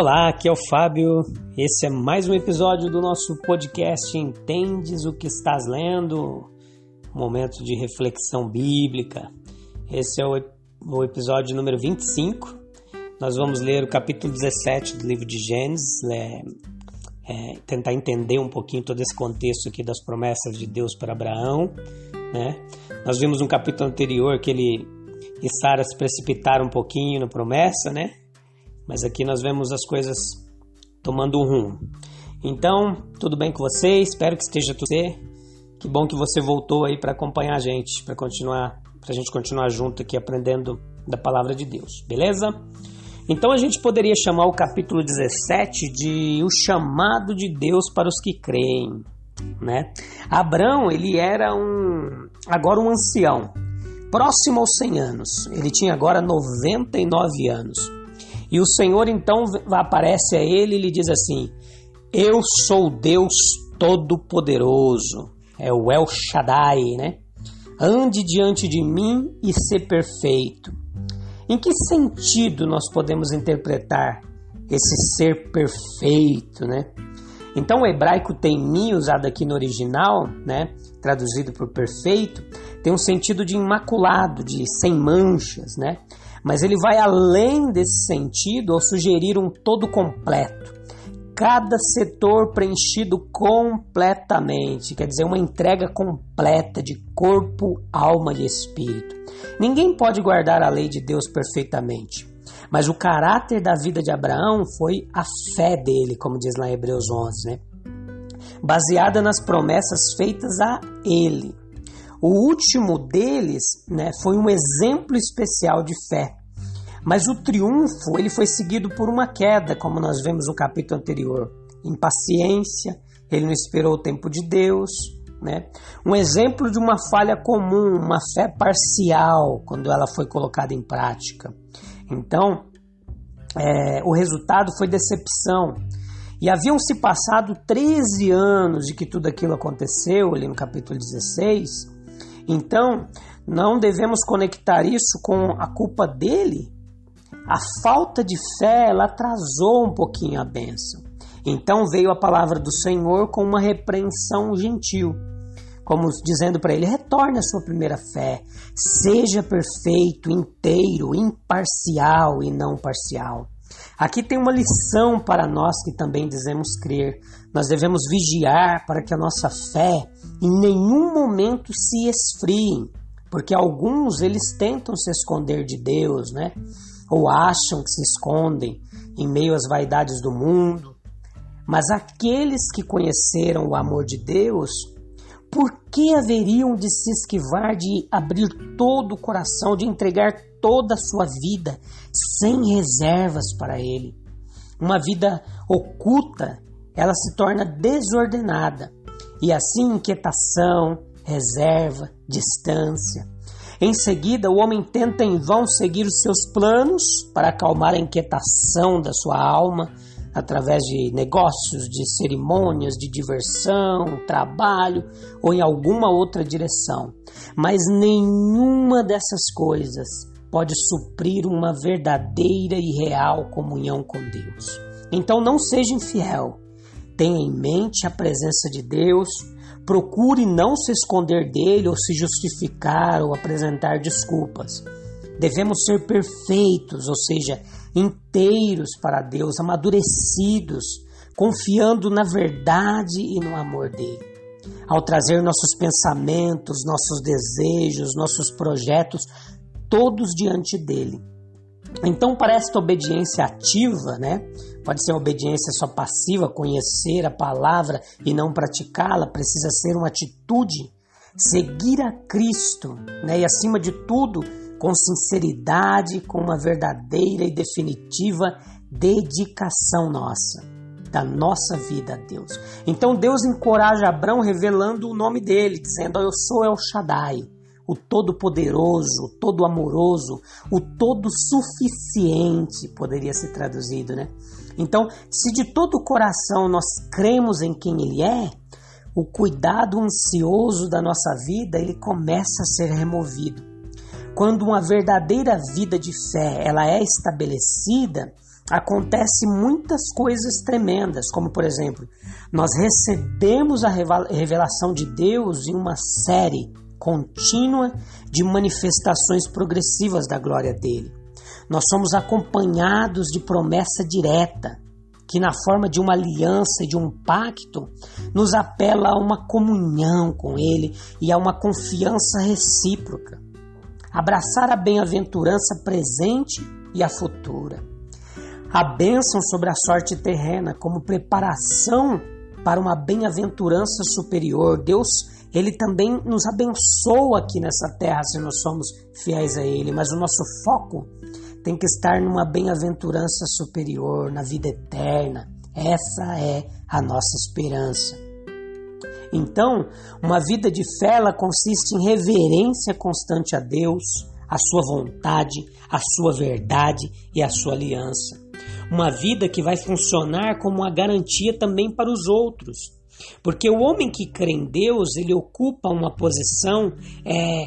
Olá, aqui é o Fábio. Esse é mais um episódio do nosso podcast Entendes o que estás lendo? Momento de reflexão bíblica. Esse é o, o episódio número 25. Nós vamos ler o capítulo 17 do livro de Gênesis, é, é, tentar entender um pouquinho todo esse contexto aqui das promessas de Deus para Abraão. Né? Nós vimos no capítulo anterior que ele e Sara se precipitaram um pouquinho na promessa, né? Mas aqui nós vemos as coisas tomando um rumo. Então, tudo bem com você? Espero que esteja tudo bem. Que bom que você voltou aí para acompanhar a gente, para continuar, para a gente continuar junto aqui aprendendo da palavra de Deus, beleza? Então a gente poderia chamar o capítulo 17 de o chamado de Deus para os que creem, né? Abraão, ele era um agora um ancião, próximo aos 100 anos. Ele tinha agora 99 anos. E o Senhor então aparece a ele e lhe diz assim: Eu sou Deus Todo-Poderoso. É o El Shaddai, né? Ande diante de mim e ser perfeito. Em que sentido nós podemos interpretar esse ser perfeito, né? Então o hebraico tem mi, usado aqui no original, né? Traduzido por perfeito, tem um sentido de imaculado, de sem manchas, né? Mas ele vai além desse sentido ao sugerir um todo completo. Cada setor preenchido completamente, quer dizer, uma entrega completa de corpo, alma e espírito. Ninguém pode guardar a lei de Deus perfeitamente, mas o caráter da vida de Abraão foi a fé dele, como diz lá em Hebreus 11, né? baseada nas promessas feitas a ele. O último deles né, foi um exemplo especial de fé. Mas o triunfo ele foi seguido por uma queda, como nós vemos no capítulo anterior. Impaciência, ele não esperou o tempo de Deus. Né? Um exemplo de uma falha comum, uma fé parcial, quando ela foi colocada em prática. Então, é, o resultado foi decepção. E haviam se passado 13 anos de que tudo aquilo aconteceu, ali no capítulo 16, então, não devemos conectar isso com a culpa dele. A falta de fé, ela atrasou um pouquinho a bênção. Então veio a palavra do Senhor com uma repreensão gentil, como dizendo para ele: retorne à sua primeira fé, seja perfeito, inteiro, imparcial e não parcial. Aqui tem uma lição para nós que também dizemos crer. Nós devemos vigiar para que a nossa fé em nenhum momento se esfrie, porque alguns eles tentam se esconder de Deus, né? Ou acham que se escondem em meio às vaidades do mundo. Mas aqueles que conheceram o amor de Deus, por que haveriam de se esquivar de abrir todo o coração, de entregar toda a sua vida sem reservas para Ele? Uma vida oculta, ela se torna desordenada e assim inquietação, reserva, distância. Em seguida, o homem tenta em vão seguir os seus planos para acalmar a inquietação da sua alma através de negócios, de cerimônias, de diversão, trabalho ou em alguma outra direção. Mas nenhuma dessas coisas pode suprir uma verdadeira e real comunhão com Deus. Então não seja infiel. Tenha em mente a presença de Deus, procure não se esconder dele ou se justificar ou apresentar desculpas. Devemos ser perfeitos, ou seja, inteiros para Deus, amadurecidos, confiando na verdade e no amor dele. Ao trazer nossos pensamentos, nossos desejos, nossos projetos, todos diante dele. Então, para esta obediência ativa, né? Pode ser obediência só passiva, conhecer a palavra e não praticá-la, precisa ser uma atitude seguir a Cristo, né? E acima de tudo, com sinceridade, com uma verdadeira e definitiva dedicação nossa, da nossa vida a Deus. Então Deus encoraja Abraão revelando o nome dele, dizendo: Eu sou El Shaddai, o Todo-Poderoso, o Todo-Amoroso, o Todo-Suficiente, poderia ser traduzido, né? Então, se de todo o coração nós cremos em quem Ele é, o cuidado ansioso da nossa vida ele começa a ser removido. Quando uma verdadeira vida de fé ela é estabelecida, acontece muitas coisas tremendas, como por exemplo, nós recebemos a revelação de Deus em uma série contínua de manifestações progressivas da glória dele. Nós somos acompanhados de promessa direta, que na forma de uma aliança e de um pacto nos apela a uma comunhão com ele e a uma confiança recíproca. Abraçar a bem-aventurança presente e a futura. A bênção sobre a sorte terrena como preparação para uma bem-aventurança superior. Deus, ele também nos abençoa aqui nessa terra se nós somos fiéis a ele, mas o nosso foco tem que estar numa bem-aventurança superior, na vida eterna. Essa é a nossa esperança. Então, uma vida de fé ela consiste em reverência constante a Deus, a sua vontade, a sua verdade e a sua aliança. Uma vida que vai funcionar como uma garantia também para os outros. Porque o homem que crê em Deus, ele ocupa uma posição é,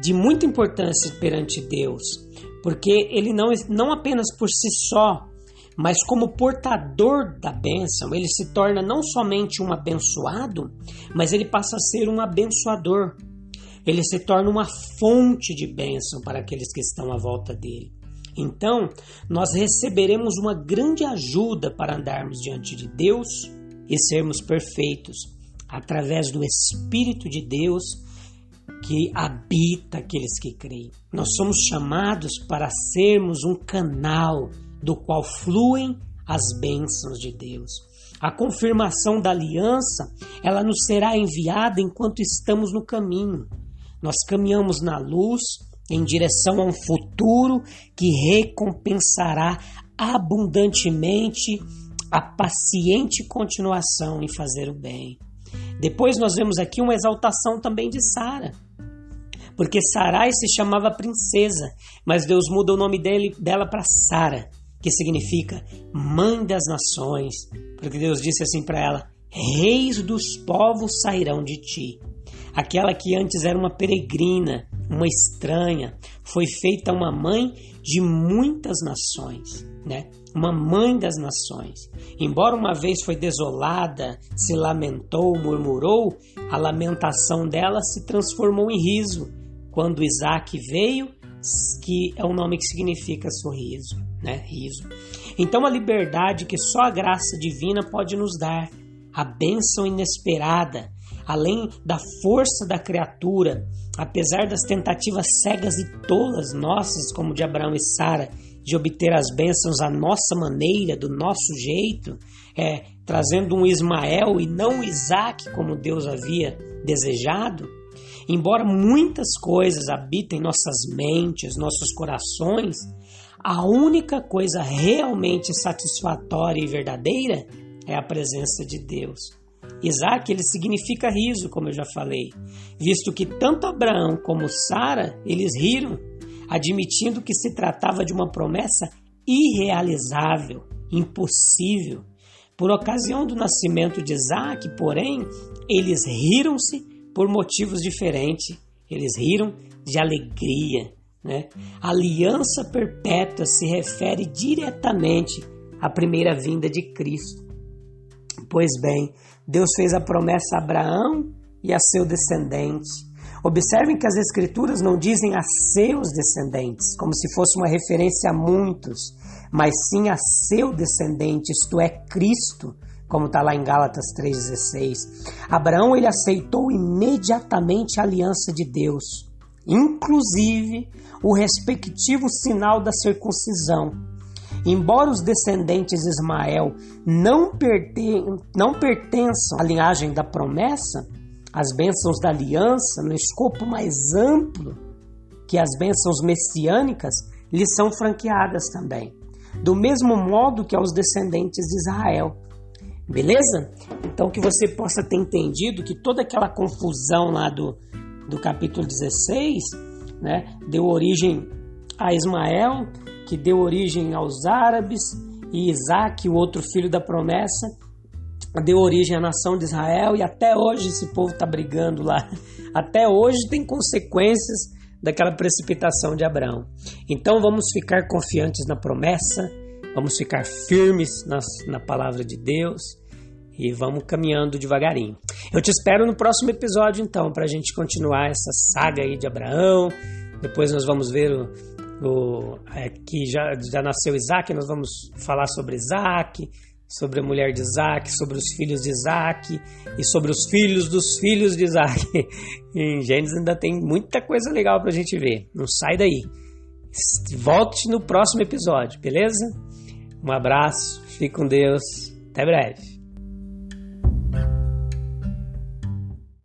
de muita importância perante Deus porque ele não, não apenas por si só, mas como portador da bênção, ele se torna não somente um abençoado, mas ele passa a ser um abençoador. Ele se torna uma fonte de bênção para aqueles que estão à volta dele. Então, nós receberemos uma grande ajuda para andarmos diante de Deus e sermos perfeitos através do Espírito de Deus que habita aqueles que creem. Nós somos chamados para sermos um canal do qual fluem as bênçãos de Deus. A confirmação da aliança, ela nos será enviada enquanto estamos no caminho. Nós caminhamos na luz em direção a um futuro que recompensará abundantemente a paciente continuação em fazer o bem. Depois nós vemos aqui uma exaltação também de Sara. Porque Sarai se chamava princesa, mas Deus muda o nome dele, dela para Sara, que significa mãe das nações. Porque Deus disse assim para ela: Reis dos povos sairão de ti. Aquela que antes era uma peregrina, uma estranha, foi feita uma mãe de muitas nações, né? Uma mãe das nações. Embora uma vez foi desolada, se lamentou, murmurou, a lamentação dela se transformou em riso quando Isaac veio, que é um nome que significa sorriso, né? Riso. Então a liberdade que só a graça divina pode nos dar, a bênção inesperada, além da força da criatura, apesar das tentativas cegas e tolas nossas, como de Abraão e Sara, de obter as bênçãos à nossa maneira, do nosso jeito, é, trazendo um Ismael e não um Isaac como Deus havia desejado, embora muitas coisas habitem nossas mentes, nossos corações, a única coisa realmente satisfatória e verdadeira é a presença de Deus. Isaac ele significa riso, como eu já falei, visto que tanto Abraão como Sara eles riram, admitindo que se tratava de uma promessa irrealizável, impossível. Por ocasião do nascimento de Isaac, porém, eles riram-se por motivos diferentes. Eles riram de alegria. Né? aliança perpétua se refere diretamente à primeira vinda de Cristo. Pois bem, Deus fez a promessa a Abraão e a seu descendente. Observem que as Escrituras não dizem a seus descendentes, como se fosse uma referência a muitos, mas sim a seu descendente, isto é, Cristo, como está lá em Gálatas 3,16. Abraão ele aceitou imediatamente a aliança de Deus, inclusive o respectivo sinal da circuncisão Embora os descendentes de Ismael não, perten não pertençam à linhagem da promessa, as bênçãos da aliança, no escopo mais amplo que as bênçãos messiânicas, lhes são franqueadas também. Do mesmo modo que aos descendentes de Israel. Beleza? Então que você possa ter entendido que toda aquela confusão lá do, do capítulo 16 né, deu origem a Ismael, que deu origem aos árabes, e Isaac, o outro filho da promessa, deu origem à nação de Israel, e até hoje esse povo está brigando lá. Até hoje tem consequências daquela precipitação de Abraão. Então vamos ficar confiantes na promessa, vamos ficar firmes na, na palavra de Deus e vamos caminhando devagarinho. Eu te espero no próximo episódio, então, para a gente continuar essa saga aí de Abraão. Depois nós vamos ver o, é, que já, já nasceu Isaac, nós vamos falar sobre Isaac, sobre a mulher de Isaac, sobre os filhos de Isaac e sobre os filhos dos filhos de Isaac. em Gênesis ainda tem muita coisa legal para a gente ver. Não sai daí. Volte no próximo episódio, beleza? Um abraço, fique com Deus, até breve.